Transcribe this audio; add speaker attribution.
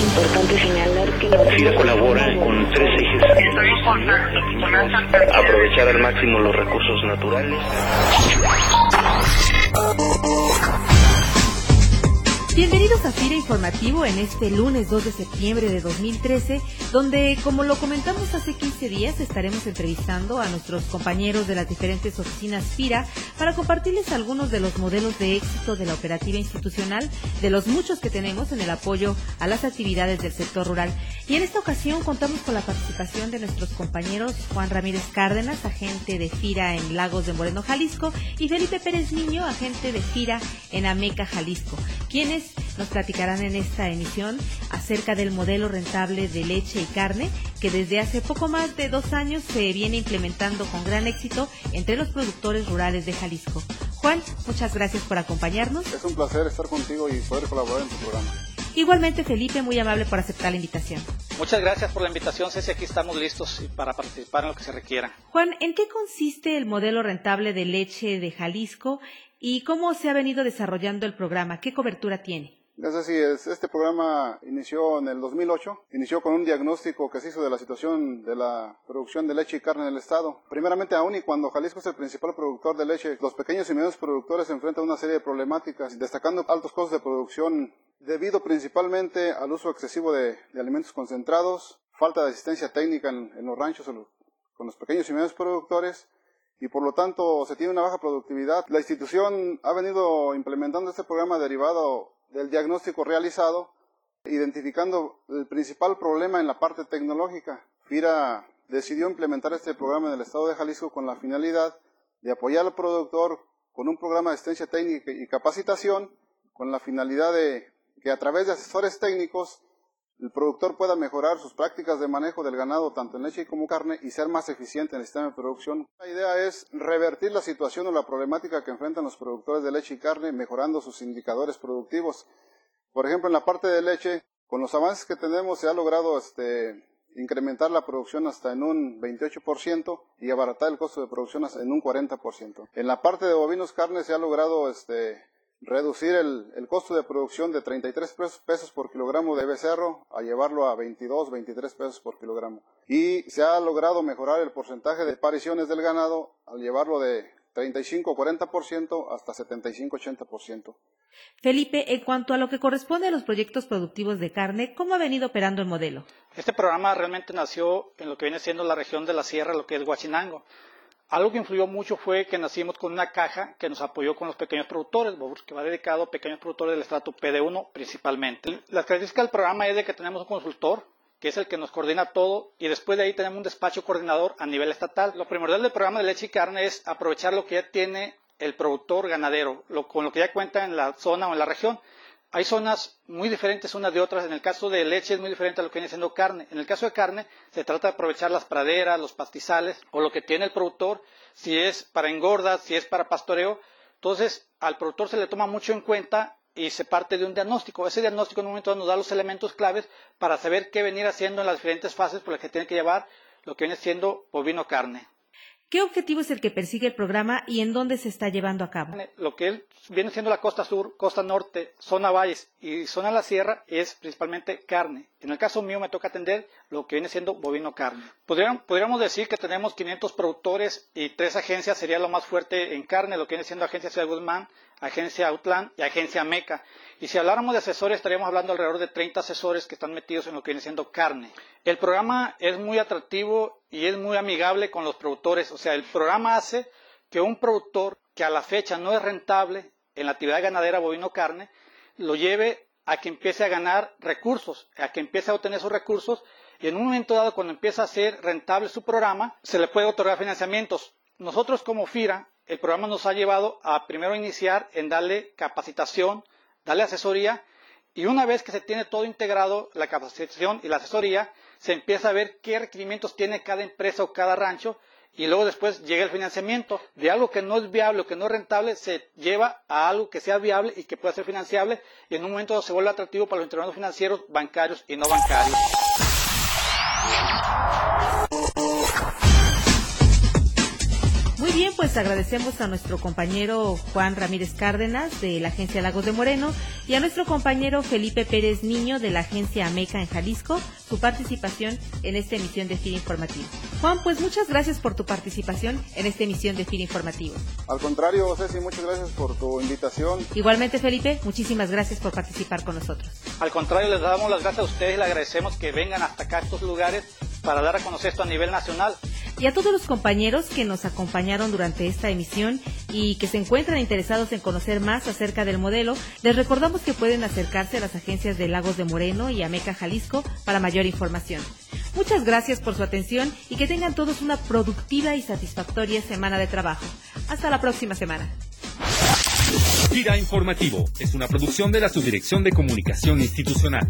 Speaker 1: Es importante señalar que la
Speaker 2: FIRA colabora con tres ejes. Aprovechar al máximo los recursos naturales.
Speaker 3: Bienvenidos a FIRA Informativo en este lunes 2 de septiembre de 2013, donde, como lo comentamos hace 15 días, estaremos entrevistando a nuestros compañeros de las diferentes oficinas FIRA para compartirles algunos de los modelos de éxito de la operativa institucional, de los muchos que tenemos en el apoyo a las actividades del sector rural. Y en esta ocasión contamos con la participación de nuestros compañeros Juan Ramírez Cárdenas, agente de FIRA en Lagos de Moreno, Jalisco, y Felipe Pérez Niño, agente de FIRA en Ameca, Jalisco, quienes nos platicarán en esta emisión acerca del modelo rentable de leche y carne que desde hace poco más de dos años se viene implementando con gran éxito entre los productores rurales de Jalisco. Juan, muchas gracias por acompañarnos.
Speaker 4: Es un placer estar contigo y poder colaborar en tu programa.
Speaker 3: Igualmente, Felipe, muy amable por aceptar la invitación.
Speaker 5: Muchas gracias por la invitación, Ceci. Aquí estamos listos para participar en lo que se requiera.
Speaker 3: Juan, ¿en qué consiste el modelo rentable de leche de Jalisco y cómo se ha venido desarrollando el programa? ¿Qué cobertura tiene?
Speaker 4: Es así, es, este programa inició en el 2008, inició con un diagnóstico que se hizo de la situación de la producción de leche y carne en el estado. Primeramente aún y cuando Jalisco es el principal productor de leche, los pequeños y medianos productores se enfrentan a una serie de problemáticas, destacando altos costos de producción debido principalmente al uso excesivo de, alimentos concentrados, falta de asistencia técnica en, los ranchos con los pequeños y medianos productores, y por lo tanto se tiene una baja productividad. La institución ha venido implementando este programa derivado del diagnóstico realizado, identificando el principal problema en la parte tecnológica. FIRA decidió implementar este programa en el estado de Jalisco con la finalidad de apoyar al productor con un programa de asistencia técnica y capacitación, con la finalidad de que a través de asesores técnicos el productor pueda mejorar sus prácticas de manejo del ganado tanto en leche como carne y ser más eficiente en el sistema de producción. La idea es revertir la situación o la problemática que enfrentan los productores de leche y carne mejorando sus indicadores productivos. Por ejemplo, en la parte de leche, con los avances que tenemos se ha logrado este, incrementar la producción hasta en un 28% y abaratar el costo de producción hasta en un 40%. En la parte de bovinos carne se ha logrado este, reducir el, el, costo de producción de 33 pesos, por kilogramo de becerro a llevarlo a 22, 23 pesos por kilogramo. Y se ha logrado mejorar el porcentaje de apariciones del ganado al llevarlo de 35-40% hasta 75-80%.
Speaker 3: Felipe, en cuanto a lo que corresponde a los proyectos productivos de carne, ¿cómo ha venido operando el modelo?
Speaker 5: Este programa realmente nació en lo que viene siendo la región de la sierra, lo que es Huachinango. Algo que influyó mucho fue que nacimos con una caja que nos apoyó con los pequeños productores, que va dedicado a pequeños productores del estrato PD1 principalmente. La característica del programa es de que tenemos un consultor, que es el que nos coordina todo, y después de ahí tenemos un despacho coordinador a nivel estatal. Lo primordial del programa de leche y carne es aprovechar lo que ya tiene el productor ganadero, con lo que ya cuenta en la zona o en la región hay zonas muy diferentes unas de otras. En el caso de leche es muy diferente a lo que viene siendo carne. En el caso de carne se trata de aprovechar las praderas, los pastizales o lo que tiene el productor, si es para engordas, si es para pastoreo. Entonces al productor se le toma mucho en cuenta y se parte de un diagnóstico. Ese diagnóstico en un momento nos da los elementos claves para saber qué venir haciendo en las diferentes fases por las que tiene que llevar lo que viene siendo bovino carne.
Speaker 3: ¿Qué objetivo es el que persigue el programa y en dónde se está llevando a cabo?
Speaker 5: Lo que viene siendo la costa sur, costa norte, zona valles y zona la sierra es principalmente carne. En el caso mío me toca atender lo que viene siendo bovino carne. Podríamos, decir que tenemos 500 productores y tres agencias sería lo más fuerte en carne, lo que viene siendo Agencia Ciudad Guzmán, Agencia Outland y Agencia Meca. Y si habláramos de asesores, estaríamos hablando alrededor de 30 asesores que están metidos en lo que viene siendo carne. El programa es muy atractivo y es muy amigable con los productores. O sea, el programa hace que un productor que a la fecha no es rentable en la actividad ganadera bovino-carne, lo lleve a que empiece a ganar recursos, a que empiece a obtener esos recursos y en un momento dado, cuando empieza a ser rentable su programa, se le puede otorgar financiamientos. Nosotros como FIRA el programa nos ha llevado a primero iniciar en darle capacitación, darle asesoría y una vez que se tiene todo integrado, la capacitación y la asesoría, se empieza a ver qué requerimientos tiene cada empresa o cada rancho y luego después llega el financiamiento. De algo que no es viable o que no es rentable, se lleva a algo que sea viable y que pueda ser financiable y en un momento se vuelve atractivo para los intermediarios financieros, bancarios y no bancarios.
Speaker 3: Muy bien, pues agradecemos a nuestro compañero Juan Ramírez Cárdenas de la Agencia Lagos de Moreno y a nuestro compañero Felipe Pérez Niño de la Agencia Ameca en Jalisco su participación en esta emisión de FIR Informativo. Juan, pues muchas gracias por tu participación en esta emisión de FIR Informativo.
Speaker 4: Al contrario, Ceci, muchas gracias por tu invitación.
Speaker 3: Igualmente, Felipe, muchísimas gracias por participar con nosotros.
Speaker 5: Al contrario, les damos las gracias a ustedes y les agradecemos que vengan hasta acá a estos lugares para dar a conocer esto a nivel nacional.
Speaker 3: Y a todos los compañeros que nos acompañaron durante esta emisión y que se encuentran interesados en conocer más acerca del modelo, les recordamos que pueden acercarse a las agencias de Lagos de Moreno y Ameca Jalisco para mayor información. Muchas gracias por su atención y que tengan todos una productiva y satisfactoria semana de trabajo. Hasta la próxima semana.
Speaker 6: Gira Informativo es una producción de la Subdirección de Comunicación Institucional.